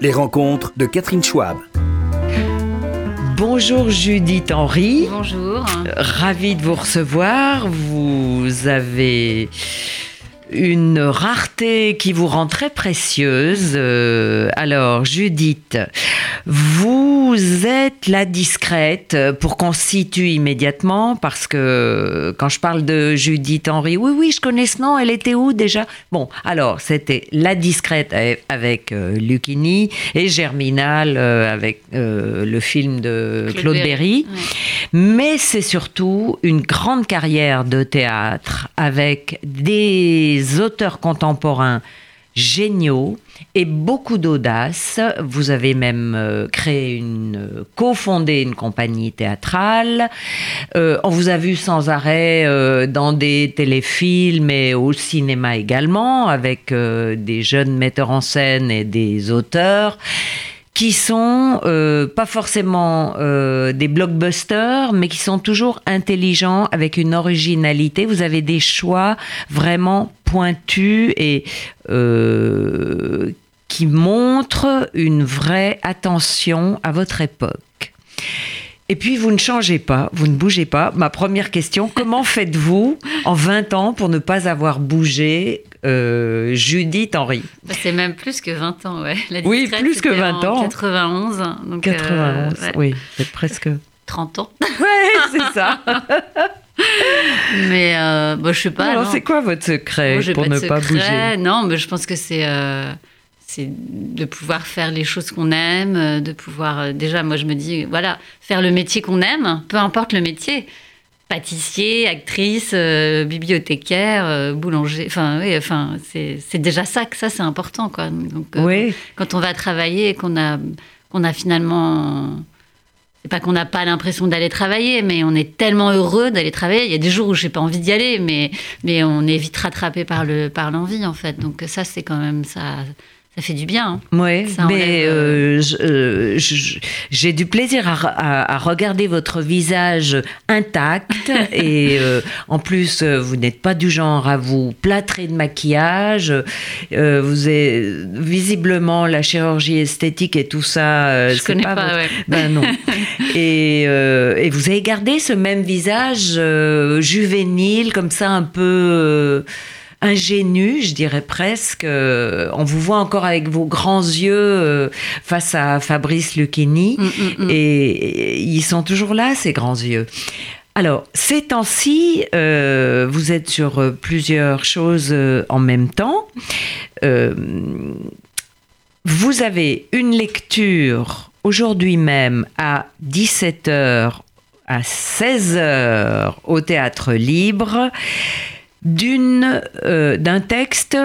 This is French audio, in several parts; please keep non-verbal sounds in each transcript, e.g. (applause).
Les rencontres de Catherine Schwab. Bonjour Judith Henry. Bonjour. Ravi de vous recevoir. Vous avez une rareté qui vous rend très précieuse. Euh, alors, Judith, vous êtes la discrète pour qu'on situe immédiatement, parce que quand je parle de Judith Henry, oui, oui, je connais ce nom, elle était où déjà? Bon, alors, c'était la discrète avec euh, Lucchini et Germinal euh, avec le film de Claude, Berry. Mais c'est surtout une grande carrière de théâtre avec des auteurs contemporains géniaux et beaucoup d'audace. Vous avez même euh, créé une, euh, cofondé une compagnie théâtrale. Euh, on vous a vu sans arrêt dans des téléfilms et au cinéma également, avec des jeunes metteurs en scène et des auteurs qui sont euh, pas forcément euh, des blockbusters, mais qui sont toujours intelligents, avec une originalité. Vous avez des choix vraiment pointus et euh, qui montrent une vraie attention à votre époque. Et puis, vous ne changez pas, vous ne bougez pas. Ma première question, (laughs) comment faites-vous en 20 ans pour ne pas avoir bougé euh, Judith Henry? Bah, c'est même plus que 20 ans, ouais. oui, plus que 20 ans. 91. Donc 91, euh, oui, c'est presque. (laughs) 30 ans. (laughs) Ouais, c'est ça. mais euh, bon, je sais pas. Alors, c'est quoi votre secret pour ne pas bouger? Non, mais je pense que c'est euh, c'est de pouvoir faire les choses qu'on aime, de pouvoir. déjà, moi, je me dis, voilà, faire le métier qu'on aime, peu importe le métier pâtissier, actrice, euh, bibliothécaire, euh, boulanger. Enfin, oui, enfin, c'est déjà ça que ça, c'est important, quoi. Donc, euh, oui. quand on va travailler et qu'on a, qu'on a finalement, c'est pas qu'on n'a pas l'impression d'aller travailler, mais on est tellement heureux d'aller travailler. Il y a des jours où j'ai pas envie d'y aller, mais, mais on est vite rattrapé par le, par l'envie, en fait. Donc ça, c'est quand même ça ça fait du bien. Hein. Oui, mais euh, euh, j'ai du plaisir à, regarder votre visage intact (laughs) et euh, en plus vous n'êtes pas du genre à vous plâtrer de maquillage. vous êtes visiblement la chirurgie esthétique et tout ça. Je connais pas. ouais. Ben non. (laughs) et, et, vous avez gardé ce même visage juvénile comme ça un peu ingénu, je dirais presque. Euh, on vous voit encore avec vos grands yeux euh, face à Fabrice Lucchini, mm, mm, mm. et, ils sont toujours là, ces grands yeux. Alors, ces temps-ci, euh, vous êtes sur plusieurs choses en même temps. vous avez une lecture aujourd'hui même à 17h, à 16h au théâtre libre d'une, euh, d'un texte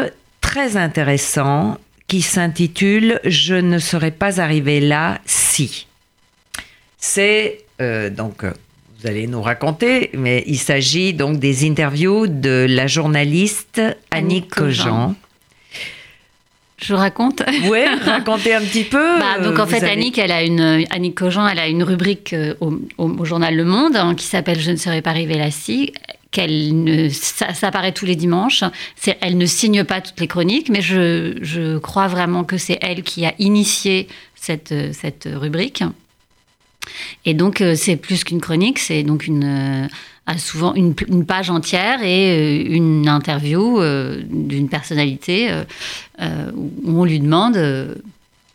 très intéressant qui s'intitule Je ne serais pas arrivé là si. C'est euh, donc vous allez nous raconter, mais il s'agit donc des interviews de la journaliste Annick Cogent. Je raconte (laughs) Oui, racontez un petit peu. Bah, donc en fait, Annick, elle a une, Annick Cogent, elle a une rubrique euh, au, journal Le Monde hein, qui s'appelle Je ne serais pas arrivé là si qu'elle ne, ça, apparaît tous les dimanches. Elle ne signe pas toutes les chroniques, mais je, crois vraiment que c'est elle qui a initié cette, rubrique. Et donc, euh, c'est plus qu'une chronique, c'est donc euh, souvent une, une, page entière et euh, une interview d'une personnalité où on lui demande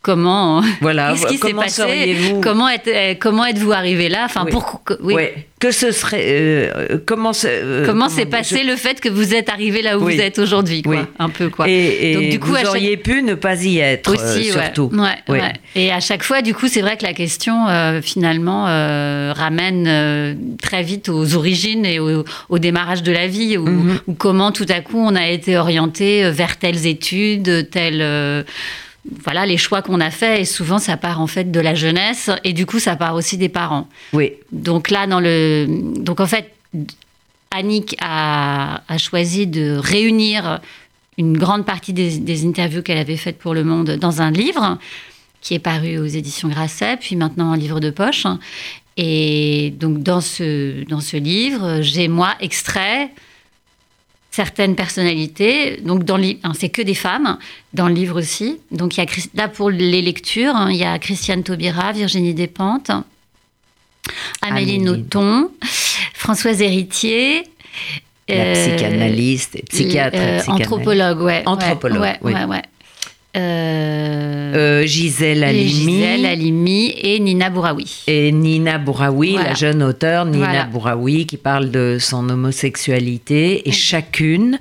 comment (laughs) voilà qu'est-ce qui s'est passé comment êtes, comment êtes-vous arrivé là enfin oui. oui. Que ce serait euh, comment euh, comment s'est passé le fait que vous êtes arrivé là où vous êtes aujourd'hui quoi un peu quoi. Et, Donc, du coup, vous auriez pu ne pas y être aussi euh, surtout. Ouais, et à chaque fois du coup c'est vrai que la question finalement ramène très vite aux origines et au, démarrage de la vie mhm. ou comment tout à coup on a été orienté vers telles études telles voilà les choix qu'on a faits et souvent ça part en fait de la jeunesse et du coup ça part aussi des parents. Oui. Donc là dans le donc en fait Annick a, choisi de réunir une grande partie des, interviews qu'elle avait faites pour Le Monde dans un livre qui est paru aux éditions Grasset, puis maintenant en livre de poche. Et donc dans ce, dans ce livre, j'ai moi extrait certaines personnalités. Donc, dans c'est que des femmes, dans le livre aussi. Donc, il y a, là, pour les lectures, hein, il y a Christiane Taubira, Virginie Despentes, Amélie Nothomb, Françoise Héritier. La psychanalyste et psychiatre. anthropologue, ouais. Anthropologue, ouais, oui. ouais, ouais. Euh, euh, Gisèle Halimi. Gisèle Halimi et Nina Bouraoui. Et Nina Bouraoui, la jeune auteure Nina Bouraoui, qui parle de son homosexualité. Et chacune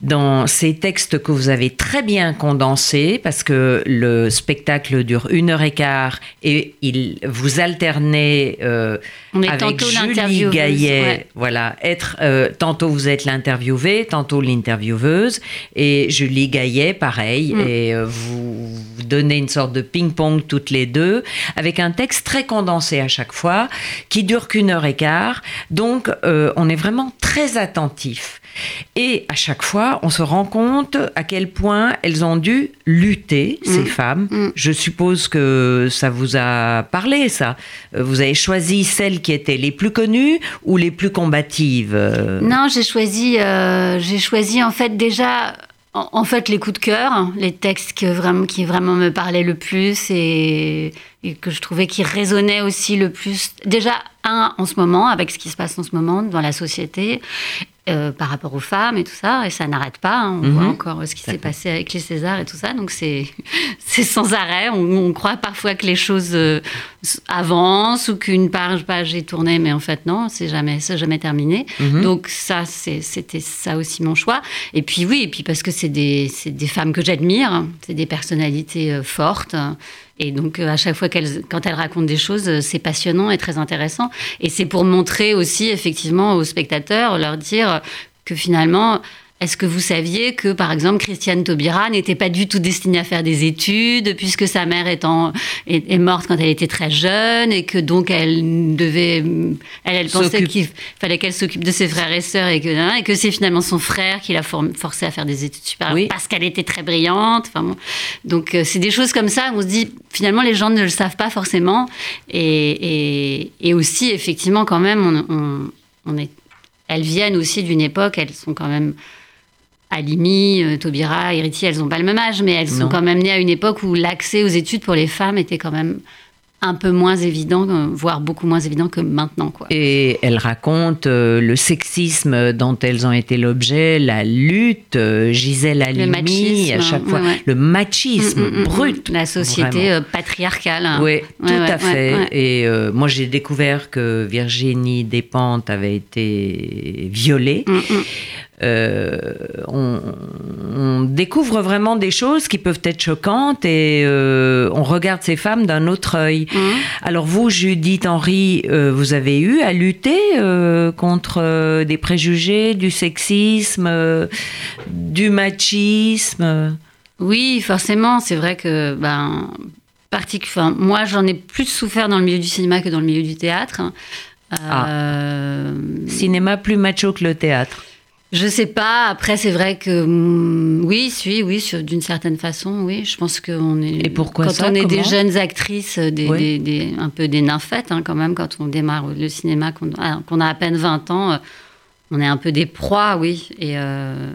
dans ces textes que vous avez très bien condensés, parce que le spectacle dure une heure et quart et il vous alternez euh, avec Julie Gaillet, voilà, être euh, tantôt vous êtes l'interviewée, tantôt l'intervieweuse, et Julie Gaillet, pareil, mm. et euh, vous, vous donnez une sorte de ping-pong toutes les deux, avec un texte très condensé à chaque fois, qui dure qu'une heure et quart, donc on est vraiment très attentif. Et à chaque fois, on se rend compte à quel point elles ont dû lutter, ces mm. femmes. Mm. Je suppose que ça vous a parlé, ça. Euh, vous avez choisi celles qui étaient les plus connues ou les plus combatives euh? Non, j'ai choisi, euh, j'ai choisi en fait déjà en, fait, les coups de cœur, les textes qui vraiment, qui vraiment me parlaient le plus et, que je trouvais qui résonnaient aussi le plus. Déjà, un, en ce moment, avec ce qui se passe en ce moment dans la société, euh, par rapport aux femmes et tout ça, et ça n'arrête pas. Hein. On voit mhm. encore ce qui s'est passé avec les Césars et tout ça, donc c'est (laughs) sans arrêt. On, croit parfois que les choses euh, avancent ou qu'une page, page est tournée, mais en fait non, c'est jamais, jamais terminé. Mhm. Donc ça, c'était ça aussi mon choix. Et puis oui, et puis parce que c'est des, des femmes que j'admire, c'est des personnalités euh, fortes. Et donc, à chaque fois qu'elles, quand elles racontent des choses, c'est passionnant et très intéressant. Et c'est pour montrer aussi, effectivement, aux spectateurs, leur dire que finalement, est-ce que vous saviez que, par exemple, Christiane Taubira n'était pas du tout destinée à faire des études, puisque sa mère étant, est, morte quand elle était très jeune, et que donc elle devait. Elle, elle pensait qu'il fallait qu'elle s'occupe de ses frères et sœurs, et que, hein, et que c'est finalement son frère qui l'a forcée à faire des études supérieures, parce qu'elle était très brillante. Enfin, bon. Donc, euh, c'est des choses comme ça, on se dit, finalement, les gens ne le savent pas forcément. Et, et, aussi, effectivement, quand même, on, on est elles viennent aussi d'une époque, elles sont quand même Alimi, euh, Taubira, Héritier, elles n'ont pas le même âge, mais elles sont quand même nées à une époque où l'accès aux études pour les femmes était quand même un peu moins évident, euh, voire beaucoup moins évident que maintenant. Quoi. Et elles racontent euh, le sexisme dont elles ont été l'objet, la lutte, Gisèle Halimi, à chaque fois, le machisme mm, mm, mm, brut. La société patriarcale. Hein. Oui, tout à fait. Et moi, j'ai découvert que Virginie Despentes avait été violée. Euh, on, découvre vraiment des choses qui peuvent être choquantes et euh, on regarde ces femmes d'un autre œil. Mmh. Alors vous, Judith Henry, euh, vous avez eu à lutter contre des préjugés, du sexisme, du machisme? Oui, forcément. C'est vrai que ben, enfin, moi, j'en ai plus souffert dans le milieu du cinéma que dans le milieu du théâtre. Ah. Cinéma plus macho que le théâtre. Je sais pas. Après, c'est vrai que mm, oui, oui, oui, d'une certaine façon, oui. Je pense qu'on est. Et pourquoi Quand on est des jeunes actrices, des, un peu des nymphètes, hein, quand même, quand on démarre le cinéma, qu'on a, à peine 20 ans, euh, on est un peu des proies, oui. Et euh,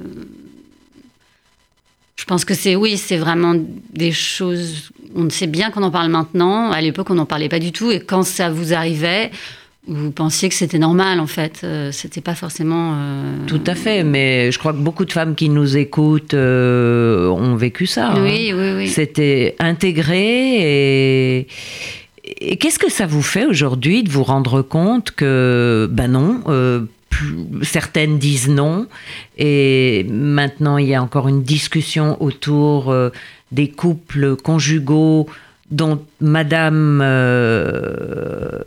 je pense que c'est oui, c'est vraiment des choses. On sait bien qu'on en parle maintenant. À l'époque, on n'en parlait pas du tout. Et quand ça vous arrivait vous pensiez que c'était normal en fait, euh, c'était pas forcément. Euh, Tout à fait, mais je crois que beaucoup de femmes qui nous écoutent euh, ont vécu ça. Hein. Oui, oui, oui. C'était intégré et. Et qu'est-ce que ça vous fait aujourd'hui de vous rendre compte que, ben non, certaines disent non, et maintenant il y a encore une discussion autour des couples conjugaux dont Madame euh,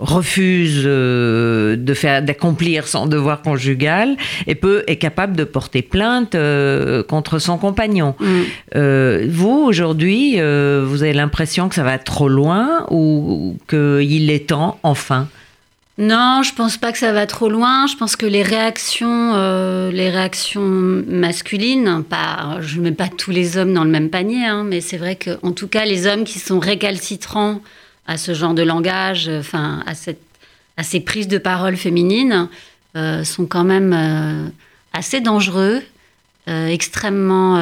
refuse euh, de faire d'accomplir son devoir conjugal et peut est capable de porter plainte euh, contre son compagnon. Mm. vous aujourd'hui, vous avez l'impression que ça va trop loin ou qu'il est temps enfin non, je pense pas que ça va trop loin. Je pense que les réactions, euh, les réactions masculines, pas, je mets pas tous les hommes dans le même panier, hein, mais c'est vrai que, en tout cas, les hommes qui sont récalcitrants à ce genre de langage, enfin, à cette, ces prises de parole féminines, euh, sont quand même euh, assez dangereux, extrêmement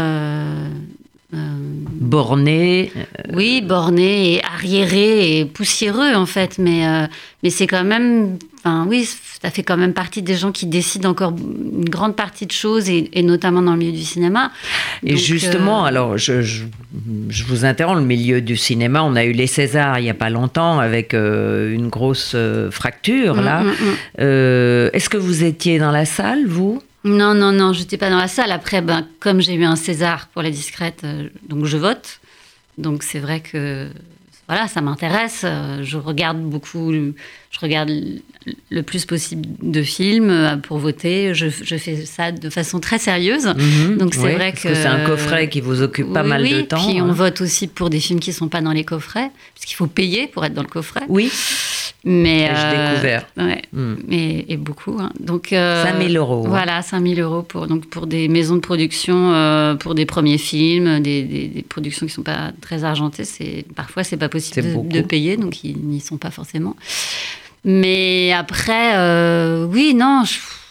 borné. Oui, borné et arriéré et poussiéreux en fait, mais, mais c'est quand même Enfin, oui, ça fait quand même partie des gens qui décident encore une grande partie de choses, et, notamment dans le milieu du cinéma. Et justement, euh, alors, je, je, vous interromps, le milieu du cinéma, on a eu les Césars il n'y a pas longtemps avec euh, une grosse euh, fracture, mm, là. Mm, mm. Est-ce que vous étiez dans la salle, vous? Non, non, non, je pas dans la salle. Après, ben, comme j'ai eu un César pour la discrète, donc je vote. Donc c'est vrai que voilà, ça m'intéresse. Euh, je regarde beaucoup, je regarde le plus possible de films euh, pour voter. Je, fais ça de façon très sérieuse. Mhm. Donc c'est vrai que, c'est un coffret qui vous occupe pas mal de temps. Puis on vote aussi pour des films qui sont pas dans les coffrets, puisqu'il faut payer pour être dans le coffret. Oui. Mais euh, découvert. Ouais, hmm. et beaucoup. Hein. Donc, euh, 5000 euros. Voilà, 5000 euros pour, donc pour des maisons de production, euh, pour des premiers films, des, des, productions qui ne sont pas très argentées. C'est, parfois, c'est pas possible de, payer, donc ils n'y sont pas forcément. Mais après, euh, oui, non,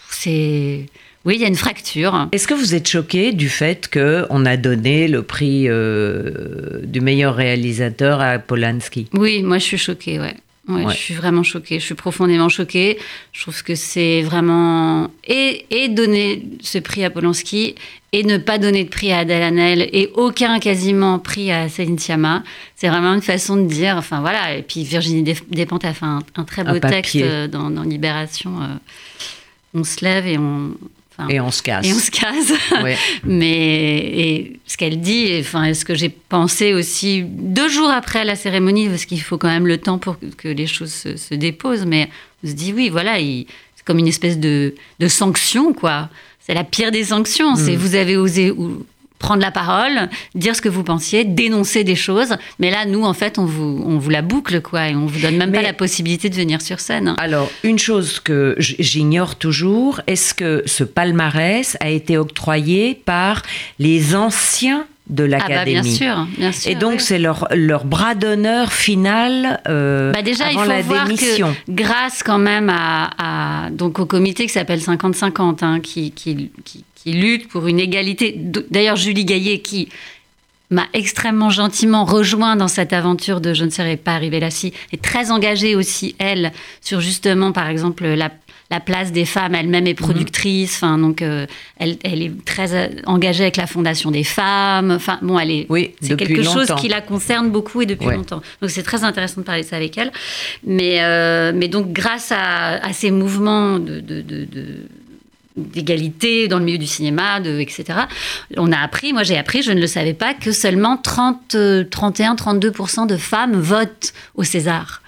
c'est. Oui, il y a une fracture. Est-ce que vous êtes choqué du fait qu'on a donné le prix euh, du meilleur réalisateur à Polanski? Oui, moi je suis choquée, ouais. Ouais, Je suis vraiment choquée. Je suis profondément choquée. Je trouve que c'est vraiment. Et, et, donner ce prix à Polanski et ne pas donner de prix à Adèle Hanel et aucun quasiment prix à Céline Sciamma. C'est vraiment une façon de dire. Enfin voilà. Et puis Virginie Despentes a fait un, très beau texte euh, dans, dans Libération. Euh, on se lève et on, et on se casse. Et on se casse. (laughs) Mais et ce qu'elle dit, enfin, ce que j'ai pensé aussi deux jours après la cérémonie, parce qu'il faut quand même le temps pour que les choses se, déposent, mais on se dit oui, voilà, c'est comme une espèce de, de sanction, quoi. C'est la pire des sanctions. C'est mm. vous avez osé prendre la parole, dire ce que vous pensiez, dénoncer des choses. Mais là, nous, en fait, on vous, on vous la boucle, quoi, et on vous donne même pas la possibilité de venir sur scène. Alors, une chose que j'ignore toujours, est-ce que ce palmarès a été octroyé par les anciens de l'académie. Ah bah bien sûr, bien sûr. Et donc c'est leur, leur bras d'honneur final euh, bah déjà, avant il faut la voir démission. Que, grâce quand même à, donc au comité qui s'appelle 50-50, hein, qui, qui, qui, qui, lutte pour une égalité. D'ailleurs Julie Gaillet qui m'a extrêmement gentiment rejoint dans cette aventure de Je ne serais pas arrivée là si, est très engagée aussi, elle, sur justement, par exemple, la la place des femmes. Elle-même est mhm. productrice. Enfin, donc, euh, elle, est très euh, engagée avec la Fondation des femmes. Enfin, bon, elle est. Oui, c'est quelque chose qui la concerne beaucoup et depuis longtemps. Donc, c'est très intéressant de parler de ça avec elle. Mais, euh, mais donc, grâce à, ces mouvements de, d'égalité dans le milieu du cinéma, etc. On a appris, moi j'ai appris, je ne le savais pas, que seulement 30, 31-32% de femmes votent au César.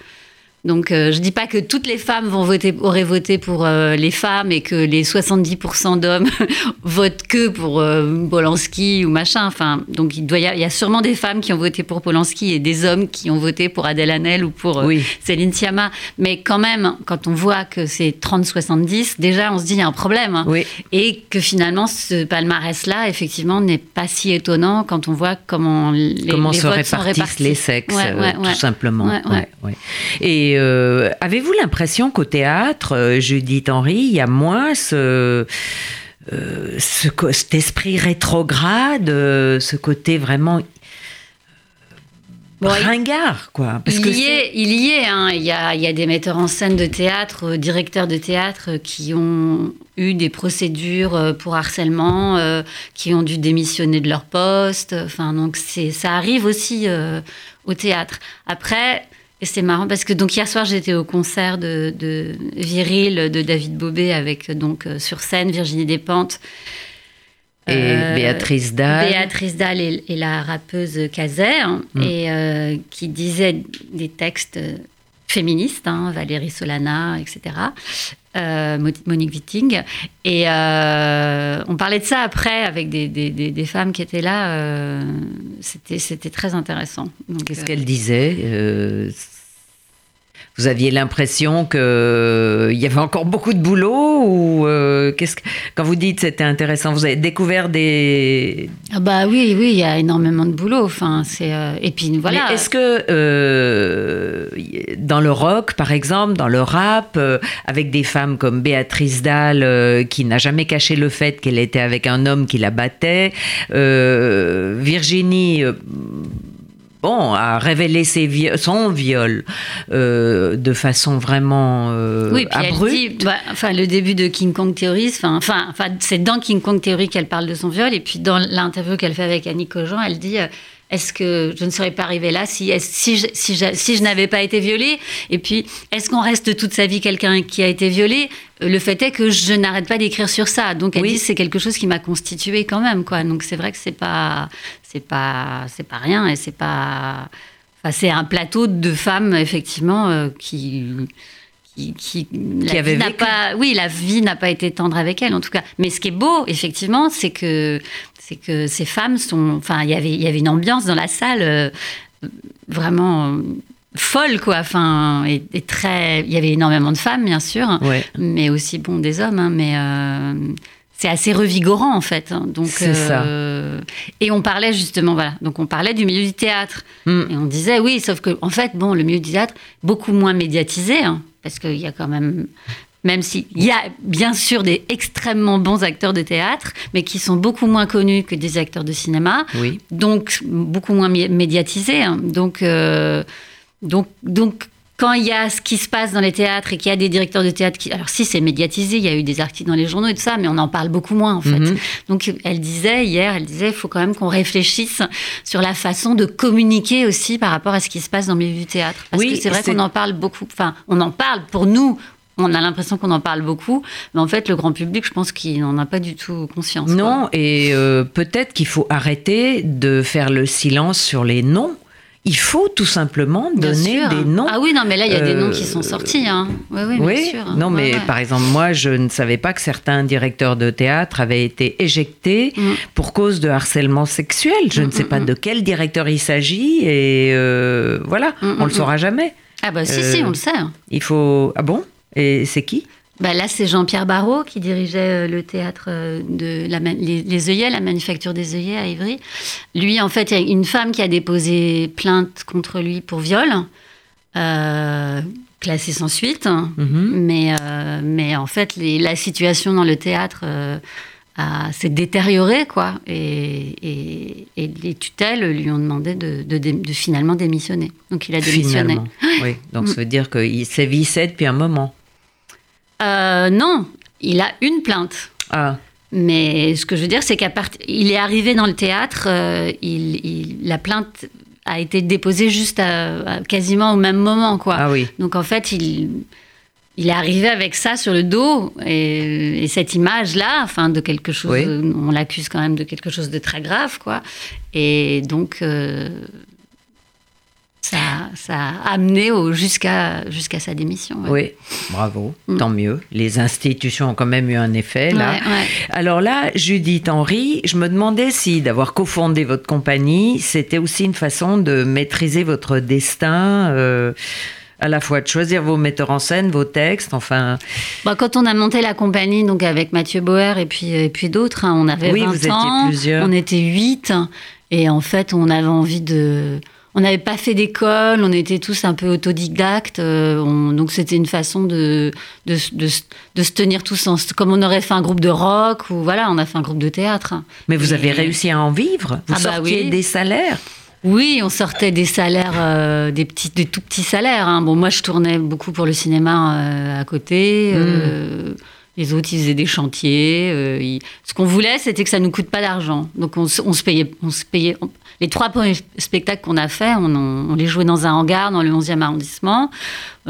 Donc, euh, je dis pas que toutes les femmes vont voter, auraient voté pour euh, les femmes et que les 70% d'hommes (laughs) votent que pour euh, Polanski ou machin. Enfin, donc il doit y, a, sûrement des femmes qui ont voté pour Polanski et des hommes qui ont voté pour Adèle Hanel ou pour Céline Sciamma. Mais quand même, quand on voit que c'est 30-70, déjà on se dit il y a un problème. Hein. Et que finalement, ce palmarès-là, effectivement, n'est pas si étonnant quand on voit comment les, comment se répartissent les sexes, tout simplement. Et euh, avez-vous l'impression qu'au théâtre, euh, Judith Henry, il y a moins ce, euh, cet esprit rétrograde, ce côté vraiment ringard, quoi? Parce il, y est, il y est, hein. il, y a, il y a des metteurs en scène de théâtre, directeurs de théâtre qui ont eu des procédures pour harcèlement, qui ont dû démissionner de leur poste. Enfin, donc ça arrive aussi au théâtre. Après, et c'est marrant parce que donc hier soir j'étais au concert de, Viril de David Bobet avec donc euh, sur scène Virginie Despentes. Et euh, Béatrice Dalle. Béatrice Dalle et, la rappeuse Cazer, mm. et euh, qui disait des textes féministes, hein, Valérie Solana, etc. Monique Witting. Et on parlait de ça après avec des, des, des, femmes qui étaient là. C'était, c'était très intéressant. Qu'est-ce qu'elle disait Vous aviez l'impression qu'il euh, y avait encore beaucoup de boulot ou euh, qu'est-ce que, quand vous dites c'était intéressant, vous avez découvert des ah bah oui oui il y a énormément de boulot. Enfin c'est euh, et puis voilà. Mais est-ce que dans le rock par exemple, dans le rap, avec des femmes comme Béatrice Dalle qui n'a jamais caché le fait qu'elle était avec un homme qui la battait, Virginie bon, a révélé ses son viol euh, de façon vraiment euh, oui, puis Elle dit, bah, enfin, le début de King Kong Theory, enfin, enfin, c'est dans King Kong Theory qu'elle parle de son viol, et puis dans l'interview qu'elle fait avec Annie Cogent, elle dit. Euh, est-ce que je ne serais pas arrivée là si, si je, si je, si je n'avais pas été violée? Et puis, est-ce qu'on reste toute sa vie quelqu'un qui a été violé? Le fait est que je n'arrête pas d'écrire sur ça. Donc, elle dit c'est quelque chose qui m'a constituée quand même. Quoi. Donc, c'est vrai que c'est pas, c'est pas, c'est pas rien et c'est pas. Enfin, c'est un plateau de femmes, effectivement, euh, qui qui, qui, avait pas, oui, la vie n'a pas été tendre avec elle en tout cas. Mais ce qui est beau, effectivement, c'est que c'est que ces femmes sont, enfin, il y avait il y avait une ambiance dans la salle euh, vraiment folle quoi enfin et, très il y avait énormément de femmes bien sûr mais aussi bon des hommes hein, mais euh, c'est assez revigorant en fait. Hein. Donc, euh, Et on parlait justement, voilà, donc on parlait du milieu du théâtre. Mm. Et on disait, oui, sauf que en fait, bon, le milieu du théâtre, beaucoup moins médiatisé, hein, parce qu'il y a quand même, même s'il y a bien sûr des extrêmement bons acteurs de théâtre, mais qui sont beaucoup moins connus que des acteurs de cinéma, oui. donc beaucoup moins médiatisés. Hein. Donc, euh, donc, donc quand il y a ce qui se passe dans les théâtres et qu'il y a des directeurs de théâtre qui. Alors, si c'est médiatisé, il y a eu des articles dans les journaux et tout ça, mais on en parle beaucoup moins, en fait. Mhm. Donc, elle disait hier, elle disait, il faut quand même qu'on réfléchisse sur la façon de communiquer aussi par rapport à ce qui se passe dans le milieu du théâtre. Parce oui, que c'est vrai qu'on en parle beaucoup. Enfin, on en parle pour nous, on a l'impression qu'on en parle beaucoup, mais en fait, le grand public, je pense qu'il n'en a pas du tout conscience. Non, et euh, peut-être qu'il faut arrêter de faire le silence sur les noms il faut tout simplement donner des noms. Ah oui, non, mais là, il y a des noms qui sont euh, sortis. Hein. Oui, oui, bien sûr. Non, mais par exemple, moi, je ne savais pas que certains directeurs de théâtre avaient été éjectés mm. pour cause de harcèlement sexuel. Je mm, ne sais mm, pas de quel directeur il s'agit et euh, voilà, on le saura jamais. Ah bah si, si, euh, on le sait. Il faut... Ah bon? Et c'est qui? Bah là, c'est Jean-Pierre Barrault qui dirigeait euh, le théâtre euh, de la, les, œillets, la manufacture des œillets à Ivry. Lui, en fait, il y a une femme qui a déposé plainte contre lui pour viol, euh, classée sans suite. Mhm. mais, mais en fait, la situation dans le théâtre s'est détériorée, quoi. Et, les tutelles lui ont demandé de, de, finalement démissionner. Donc il a démissionné. Oui, donc ça veut dire qu'il sévissait depuis un moment. Euh, non, il a une plainte. Ah. Mais ce que je veux dire, c'est qu'à partir, il est arrivé dans le théâtre, euh, il, la plainte a été déposée juste à, quasiment au même moment, quoi. Ah oui. Donc en fait, il, il est arrivé avec ça sur le dos et, cette image-là, enfin de quelque chose, on l'accuse quand même de quelque chose de très grave, quoi. Et donc. Euh, ça, a amené jusqu'à sa démission. Oui, bravo, mm. tant mieux. Les institutions ont quand même eu un effet là. Alors là, Judith Henry, je me demandais si d'avoir cofondé votre compagnie, c'était aussi une façon de maîtriser votre destin. Euh, à la fois de choisir vos metteurs en scène, vos textes, enfin. Bah, quand on a monté la compagnie, donc avec Mathieu Bauer et puis, et puis d'autres, hein, on avait oui, 20 vous ans, plusieurs. on était 8, et en fait, on avait envie de on n'avait pas fait d'école, on était tous un peu autodidactes, euh, donc c'était une façon de de, se tenir tous en, comme on aurait fait un groupe de rock ou voilà, on a fait un groupe de théâtre. Mais vous avez réussi à en vivre Vous ah bah sortiez des salaires oui, on sortait des salaires, euh, des petits, des tout petits salaires. Hein. Bon, moi, je tournais beaucoup pour le cinéma euh, à côté. Hmm. les autres, ils faisaient des chantiers. Ce qu'on voulait, c'était que ça nous coûte pas d'argent. Donc, on, on, se payait, on se payait, les trois premiers spectacles qu'on a faits, on, les jouait dans un hangar dans le 11e arrondissement.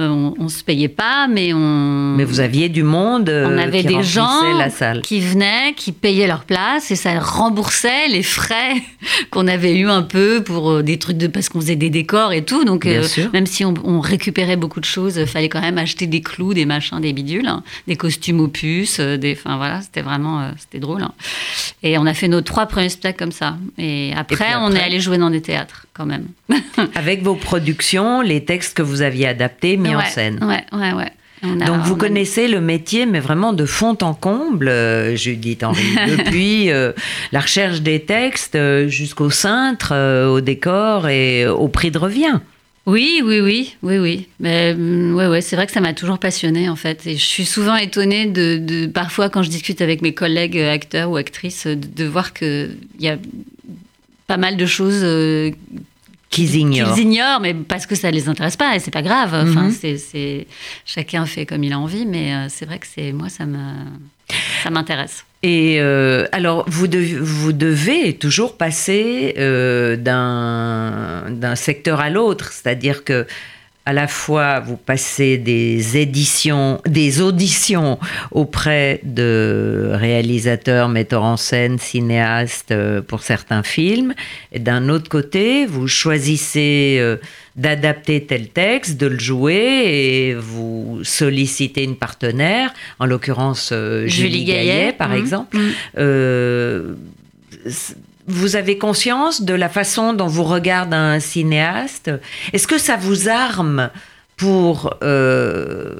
Euh, on, ne se payait pas, mais on. Mais vous aviez du monde. Euh, on avait des gens la salle. qui venaient, qui payaient leur place et ça remboursait les frais (laughs) qu'on avait eu un peu pour euh, des trucs de parce qu'on faisait des décors et tout. Donc même si on, récupérait beaucoup de choses, il fallait quand même acheter des clous, des machins, des bidules, hein, des costumes au puces, des, enfin voilà, c'était vraiment, c'était drôle. Hein. Et on a fait nos trois premiers spectacles comme ça. Et après, on est allé jouer dans des théâtres quand même. (laughs) Avec vos productions, les textes que vous aviez adaptés, mis en scène. Ouais, ouais, ouais. Donc vous connaissez le métier, mais vraiment de fond en comble, euh, Judith Henry, (laughs) depuis euh, la recherche des textes euh, jusqu'au cintre, au décor et au prix de revient. Oui, oui, oui, oui, oui. Mais mm, ouais, ouais, c'est vrai que ça m'a toujours passionnée en fait. Et je suis souvent étonnée de, parfois quand je discute avec mes collègues acteurs ou actrices de, voir qu'il y a pas mal de choses qu'ils ignorent. Qu'ils ignorent, mais parce que ça les intéresse pas et c'est pas grave. Enfin, mhm. c'est, chacun fait comme il a envie, mais euh, c'est vrai que c'est moi ça me ça m'intéresse. Et euh, alors, vous, vous devez toujours passer euh, d'un, d'un secteur à l'autre, c'est-à-dire que à la fois vous passez des éditions, des auditions auprès de réalisateurs, metteurs en scène, cinéastes euh, pour certains films, et d'un autre côté, vous choisissez euh, d'adapter tel texte, de le jouer, et vous sollicitez une partenaire, en l'occurrence euh, Julie, Gaillet, par mmh. exemple. Mmh vous avez conscience de la façon dont vous regarde un cinéaste? Est-ce que ça vous arme pour euh,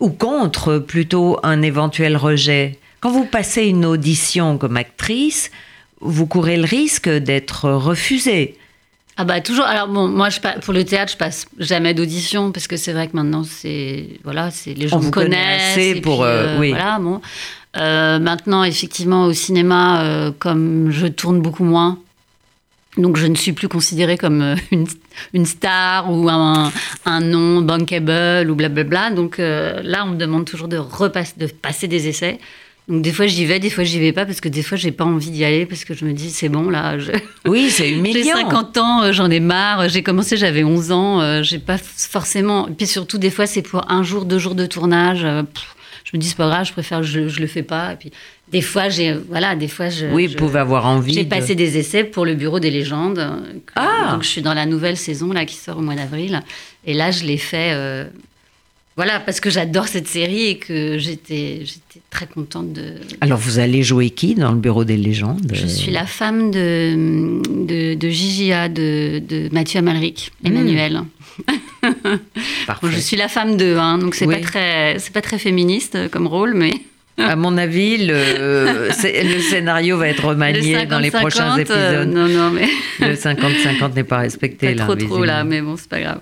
ou contre plutôt un éventuel rejet? Quand vous passez une audition comme actrice, vous courez le risque d'être refusé. Ah bah toujours. Alors bon, moi je, pour le théâtre, je passe jamais d'audition parce que c'est vrai que maintenant c'est voilà, c'est les gens On me connaissent. pour euh, euh, oui. Voilà bon. Euh, maintenant, effectivement, au cinéma, euh, comme je tourne beaucoup moins, donc je ne suis plus considérée comme euh, une, star ou un, nom bankable ou blablabla. Donc là, on me demande toujours de, passer des essais. Donc des fois j'y vais, des fois j'y vais pas parce que des fois j'ai pas envie d'y aller parce que je me dis c'est bon là. (laughs) Oui, c'est humiliant. j'ai 50 ans, j'en ai marre. J'ai commencé, j'avais 11 ans. j'ai pas forcément. puis surtout des fois c'est pour un jour, deux jours de tournage je me dis c'est pas grave, je préfère je, je le fais pas. Et puis des fois j'ai voilà, des fois je oui, vous pouvez avoir envie. J'ai passé des essais pour le Bureau des légendes. ah. Donc je suis dans la nouvelle saison là qui sort au mois d'avril. Et là je l'ai fait. Euh, voilà, parce que j'adore cette série et que j'étais, j'étais très contente de. Alors, vous allez jouer qui dans le Bureau des légendes Je suis la femme de, de, de Gigia, de, de Mathieu Amalric, (laughs) je suis la femme d'eux, hein, donc c'est pas très, c'est pas très féministe comme rôle, mais. À mon avis, le, (laughs) le, scénario va être remanié dans les prochains euh, épisodes. non, non, mais. (laughs) Le 50-50 n'est pas respecté, là. Trop, trop, là, mais bon, c'est pas grave.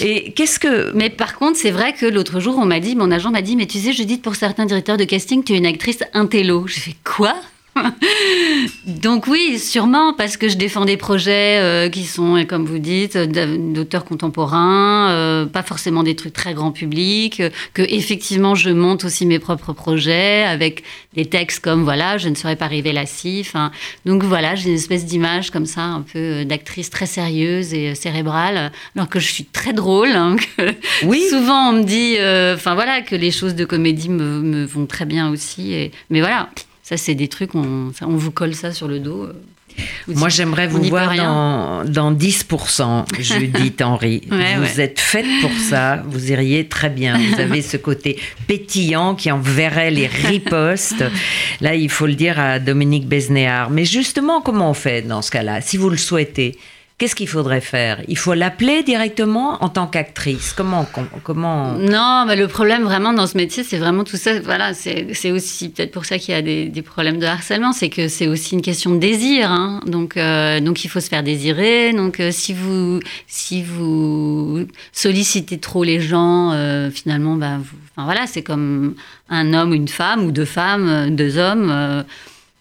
Et qu'est-ce que. Mais par contre, c'est vrai que l'autre jour, on m'a dit, mon agent m'a dit, mais tu sais, je dis pour certains directeurs de casting, tu es une actrice intello. J'ai fait quoi? (laughs) Donc oui, sûrement parce que je défends des projets euh, qui sont, comme vous dites, d'auteurs contemporains, euh, pas forcément des trucs très grand public, que effectivement je monte aussi mes propres projets avec des textes comme voilà, je ne serais pas arrivée là si. donc voilà, j'ai une espèce d'image comme ça, un peu euh, d'actrice très sérieuse et cérébrale, alors que je suis très drôle. Hein, (laughs) oui. Souvent on me dit, enfin voilà, que les choses de comédie me, me vont très bien aussi. Et, mais voilà. Ça, c'est des trucs, on, on, vous colle ça sur le dos. Euh, Moi, j'aimerais vous voir dans, dans 10%, Judith Henry. vous êtes faite pour ça, vous iriez très bien. Vous avez ce côté pétillant qui enverrait les ripostes. Là, il faut le dire à Dominique Besnéard. Mais justement, comment on fait dans ce cas-là, si vous le souhaitez Qu'est-ce qu'il faudrait faire? Il faut l'appeler directement en tant qu'actrice. Comment, comment? Non, mais le problème vraiment dans ce métier, c'est vraiment tout ça. Voilà, c'est aussi peut-être pour ça qu'il y a des, problèmes de harcèlement, c'est que c'est aussi une question de désir. Hein. Donc, euh, donc il faut se faire désirer. Donc, euh, si vous si vous sollicitez trop les gens, euh, finalement, bah, enfin, voilà, c'est comme un homme ou une femme ou deux femmes, deux hommes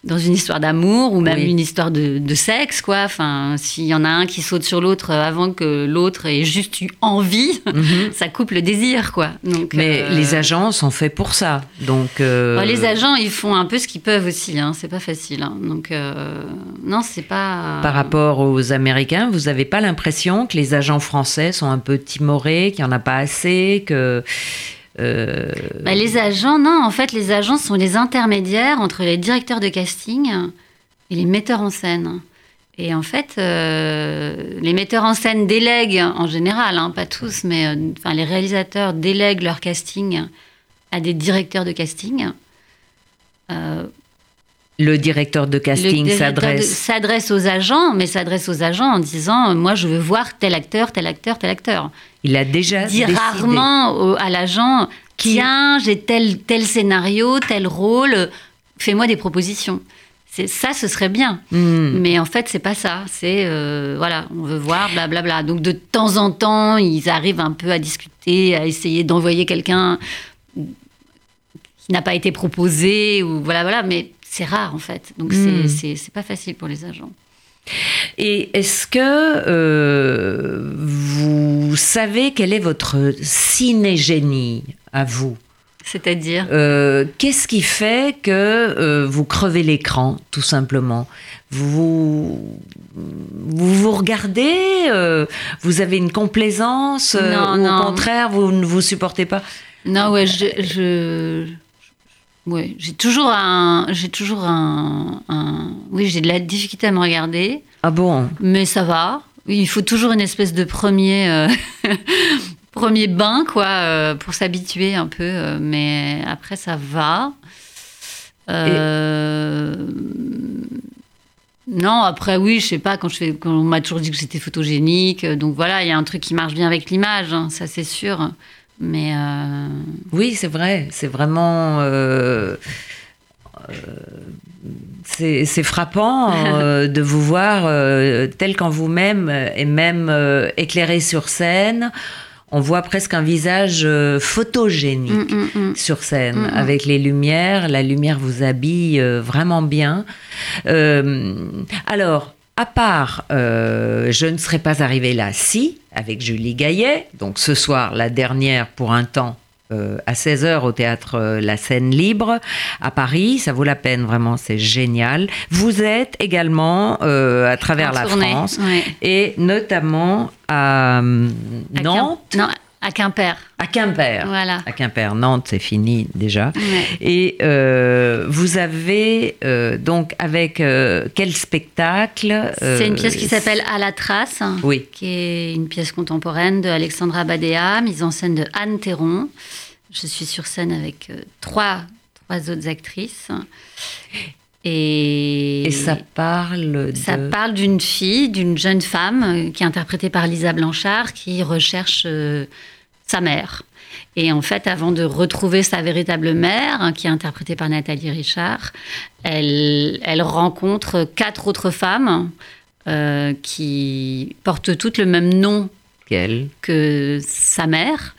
dans une histoire d'amour ou même une histoire de, sexe, quoi. Enfin, s'il y en a un qui saute sur l'autre avant que l'autre ait juste eu envie, (laughs) mhm. ça coupe le désir, quoi. Donc, Mais euh, les agents sont faits pour ça, donc. Euh, les agents, ils font un peu ce qu'ils peuvent aussi. Hein. C'est pas facile. Hein. Donc euh, non, c'est pas. Par rapport aux Américains, vous n'avez pas l'impression que les agents français sont un peu timorés, qu'il n'y en a pas assez, que euh, bah, les agents, non, en fait, les agents sont les intermédiaires entre les directeurs de casting et les metteurs en scène. Et en fait, euh, les metteurs en scène délèguent, en général, hein, pas tous, mais euh, les réalisateurs délèguent leur casting à des directeurs de casting. Le directeur de casting s'adresse s'adresse aux agents, mais s'adresse aux agents en disant euh, moi je veux voir tel acteur, tel acteur, tel acteur. Il a déjà dit rarement à l'agent tiens j'ai tel tel scénario, tel rôle, fais-moi des propositions. Ça, ce serait bien. Hmm. Mais en fait, c'est pas ça. C'est euh, voilà, on veut voir, blablabla. Bla, bla. Donc de temps en temps, ils arrivent un peu à discuter, à essayer d'envoyer quelqu'un qui n'a pas été proposé ou voilà, voilà. Mais c'est rare en fait. Donc hmm. c'est pas facile pour les agents. Et est-ce que euh, vous savez quel est votre cinégénie à vous? C'est-à-dire? Euh, Qu'est-ce qui fait que euh, vous crevez l'écran, tout simplement? Vous, vous vous regardez Vous avez une complaisance Ou au contraire, vous ne vous supportez pas? Non, ouais, je oui, j'ai toujours un, j'ai toujours un, oui, j'ai de la difficulté à me regarder. Ah bon Mais ça va. Il faut toujours une espèce de premier, euh, (laughs) premier bain, quoi, euh, pour s'habituer un peu. Euh, mais après, ça va. Non, après, oui, je sais pas, quand je fais, quand on m'a toujours dit que j'étais photogénique. Donc voilà, il y a un truc qui marche bien avec l'image, hein, ça c'est sûr. Mais euh, oui, c'est vrai, c'est vraiment. Euh, euh, c'est frappant (laughs) de vous voir tel qu'en vous-même et même éclairé sur scène. On voit presque un visage photogénique mm, mm, mm. sur scène avec les lumières. La lumière vous habille vraiment bien. alors, à part euh, Je ne serais pas arrivée là si, avec Julie Gaillet, donc ce soir, la dernière pour un temps. Euh, à 16h au théâtre euh, La Scène Libre à Paris, ça vaut la peine vraiment, c'est génial. Vous êtes également à travers la France et notamment à, Nantes. À Quimper. À Quimper. Voilà. À Quimper. Nantes, c'est fini déjà. Et euh, vous avez euh, donc avec euh, quel spectacle C'est une pièce qui s'appelle À la trace. Oui. Qui est une pièce contemporaine de Alexandra Badea, mise en scène de Anne Théron. Je suis sur scène avec trois, trois autres actrices. Et, ça parle de... Ça parle d'une fille, d'une jeune femme qui est interprétée par Lisa Blanchard, qui recherche sa mère. Et en fait, avant de retrouver sa véritable mère, hein, qui est interprétée par Nathalie Richard, elle, elle rencontre quatre autres femmes euh, qui portent toutes le même nom qu'elle, que sa mère.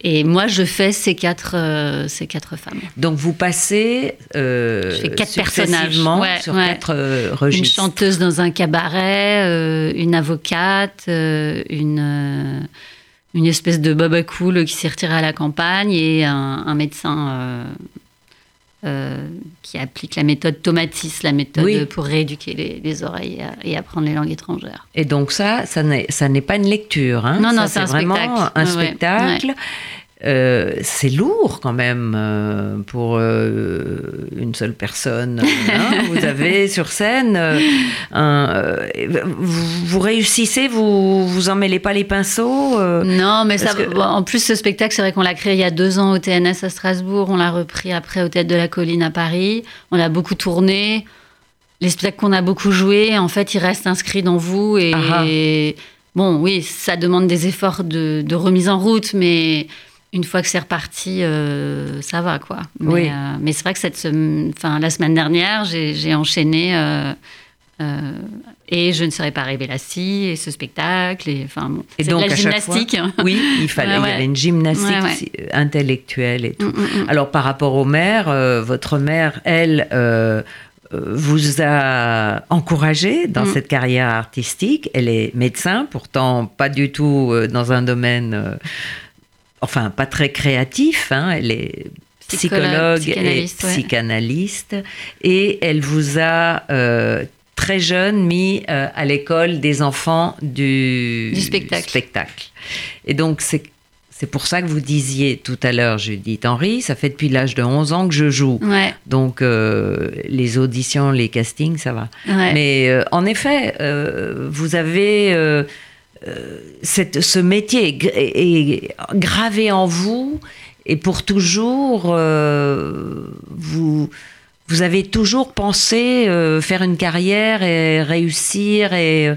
Et moi, je fais ces quatre, euh, ces quatre femmes. Donc, vous passez euh, je fais quatre personnages sur quatre registres. Une chanteuse dans un cabaret, une avocate, une une espèce de baba cool qui s'est retiré à la campagne et un, médecin euh, euh, qui applique la méthode Tomatis, la méthode pour rééduquer les, oreilles et, apprendre les langues étrangères. Et donc ça, ça n'est pas une lecture. Hein. Non, non, c'est vraiment spectacle. un spectacle. Euh, c'est lourd quand même euh, pour euh, une seule personne. Hein. (laughs) vous avez sur scène, vous, réussissez, vous vous en mêlez pas les pinceaux. non, mais ça, en plus ce spectacle, c'est vrai qu'on l'a créé il y a deux ans au TNS à Strasbourg, on l'a repris après au Théâtre de la Colline à Paris, on a beaucoup tourné. Les spectacles qu'on a beaucoup joués, en fait, ils restent inscrits dans vous et, ah ah. bon, oui, ça demande des efforts de, de remise en route, mais une fois que c'est reparti, euh, ça va quoi. Mais, oui. Euh, mais c'est vrai que cette, enfin, la semaine dernière, j'ai enchaîné euh, et je ne serais pas si et ce spectacle et enfin bon, et donc la gymnastique. oui, il fallait, il y avait une gymnastique intellectuelle et tout. Mm, mm, mm. Alors par rapport aux mères, votre mère, elle vous a encouragé dans cette carrière artistique. Elle est médecin, pourtant pas du tout dans un domaine enfin pas très créatif, hein, elle est psychologue et psychanalyste, et elle vous a euh, très jeune mis euh, à l'école des enfants du, spectacle. Et donc c'est c'est pour ça que vous disiez tout à l'heure, Judith Henry, ça fait depuis l'âge de 11 ans que je joue. Donc euh, les auditions, les castings, ça va. Mais en effet, vous avez cette, ce métier est, gravé en vous et pour toujours, euh, vous, vous avez toujours pensé euh, faire une carrière et réussir et euh,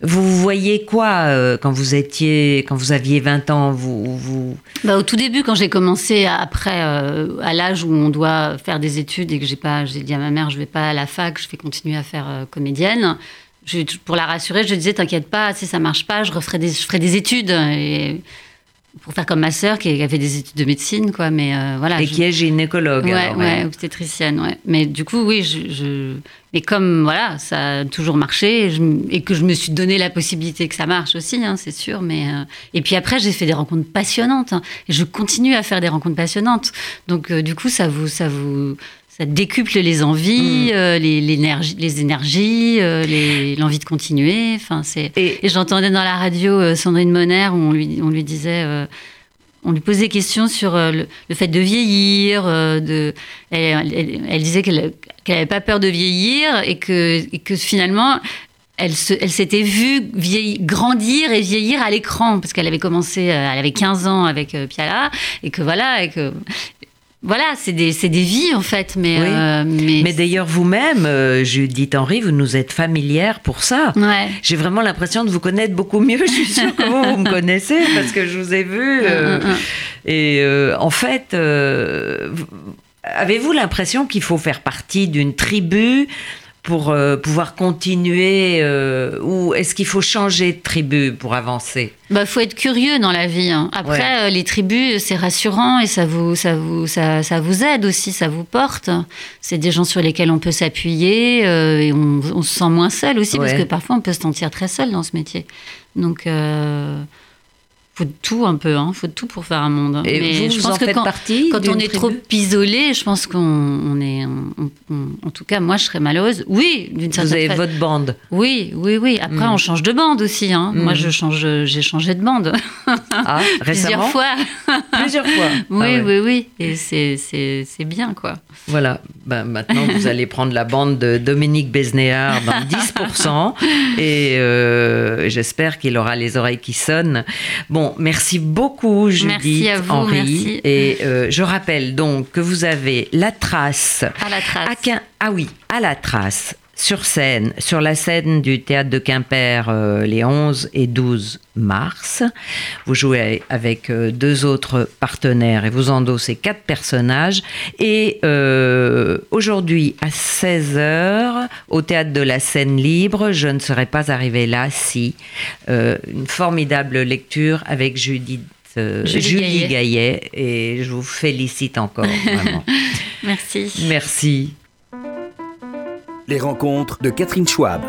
vous voyez quoi quand vous étiez, quand vous aviez 20 ans vous. Bah, au tout début, quand j'ai commencé, après, à l'âge où on doit faire des études et que j'ai pas, j'ai dit à ma mère, je vais pas à la fac, je vais continuer à faire comédienne. Je, pour la rassurer, je disais, t'inquiète pas, si ça marche pas, je referai des, je ferai des études. Et pour faire comme ma sœur qui a fait des études de médecine, quoi. Mais euh, voilà. Et je- qui est gynécologue Ouais, alors, ouais, obstétricienne, ouais. Mais du coup, oui, je, je- mais comme voilà, ça a toujours marché et, je m- et que je me suis donné la possibilité que ça marche aussi, hein, c'est sûr. Mais euh, et puis après, j'ai fait des rencontres passionnantes hein, et je continue à faire des rencontres passionnantes. Donc euh, du coup, ça vous, ça vous, ça décuple les envies, Mm. euh, les, énergies, euh, l'envie de continuer. Enfin, c'est Et et j'entendais dans la radio euh, Sandrine Monner où on lui, on lui disait, on lui posait des questions sur le, le fait de vieillir. de, elle, elle- elle disait qu'elle n'avait pas peur de vieillir et que, et que finalement, elle, s'était vue vieillir, grandir et vieillir à l'écran parce qu'elle avait commencé, elle avait 15 ans avec Piala et que voilà, et que voilà, c'est des, c'est des vies en fait, mais Oui. euh, mais, Mais d'ailleurs, vous-même, euh, Judith Henry, vous nous êtes familière pour ça. ouais. J'ai vraiment l'impression de vous connaître beaucoup mieux. (laughs) Je suis sûre que vous, vous me connaissez parce que je vous ai vu. euh, Hum, hum, hum. et euh, en fait, euh, vous- avez-vous l'impression qu'il faut faire partie d'une tribu pour euh, pouvoir continuer euh, ou est-ce qu'il faut changer de tribu pour avancer? Bah, faut être curieux dans la vie. hein. Après, Ouais. euh, les tribus, c'est rassurant et ça vous, ça vous, ça, ça vous aide aussi, ça vous porte. C'est des gens sur lesquels on peut s'appuyer et on, on se sent moins seul aussi parce que parfois on peut se sentir très seul dans ce métier. Donc, faut de tout un peu, hein. faut de tout pour faire un monde. Et Mais vous, je vous pense en que faites quand, partie quand on est tribu trop isolé, je pense qu'on on est, on- on- en tout cas, moi, je serais malheureuse. Oui, d'une Vous certaine avez façon. votre bande. Oui, oui, oui. Après, Mm. on change de bande aussi. Hein. Mm. Moi, je change, j'ai changé de bande Ah, (laughs) récemment plusieurs fois. Plusieurs fois. (laughs) Oui, Ah ouais. oui, oui. Et c'est bien, quoi. Voilà, ben, maintenant vous allez prendre la bande de Dominique Besnéard dans 10% et euh, j'espère qu'il aura les oreilles qui sonnent. Bon, merci beaucoup Judith Merci à vous, Henry. merci. Et euh, je rappelle donc que vous avez la trace À la trace. à Quin- ah oui, à la trace, sur scène, sur la scène du théâtre de Quimper euh, les 11 et 12 mars. Vous jouez avec euh, deux autres partenaires et vous endossez quatre personnages. Et euh, aujourd'hui, à 16h, au théâtre de la scène libre, je ne serais pas arrivée là si une formidable lecture avec Judith. Julie Julie Gaillet. Gaillet et je vous félicite encore vraiment. (laughs) Merci. Merci. Les rencontres de Catherine Schwab.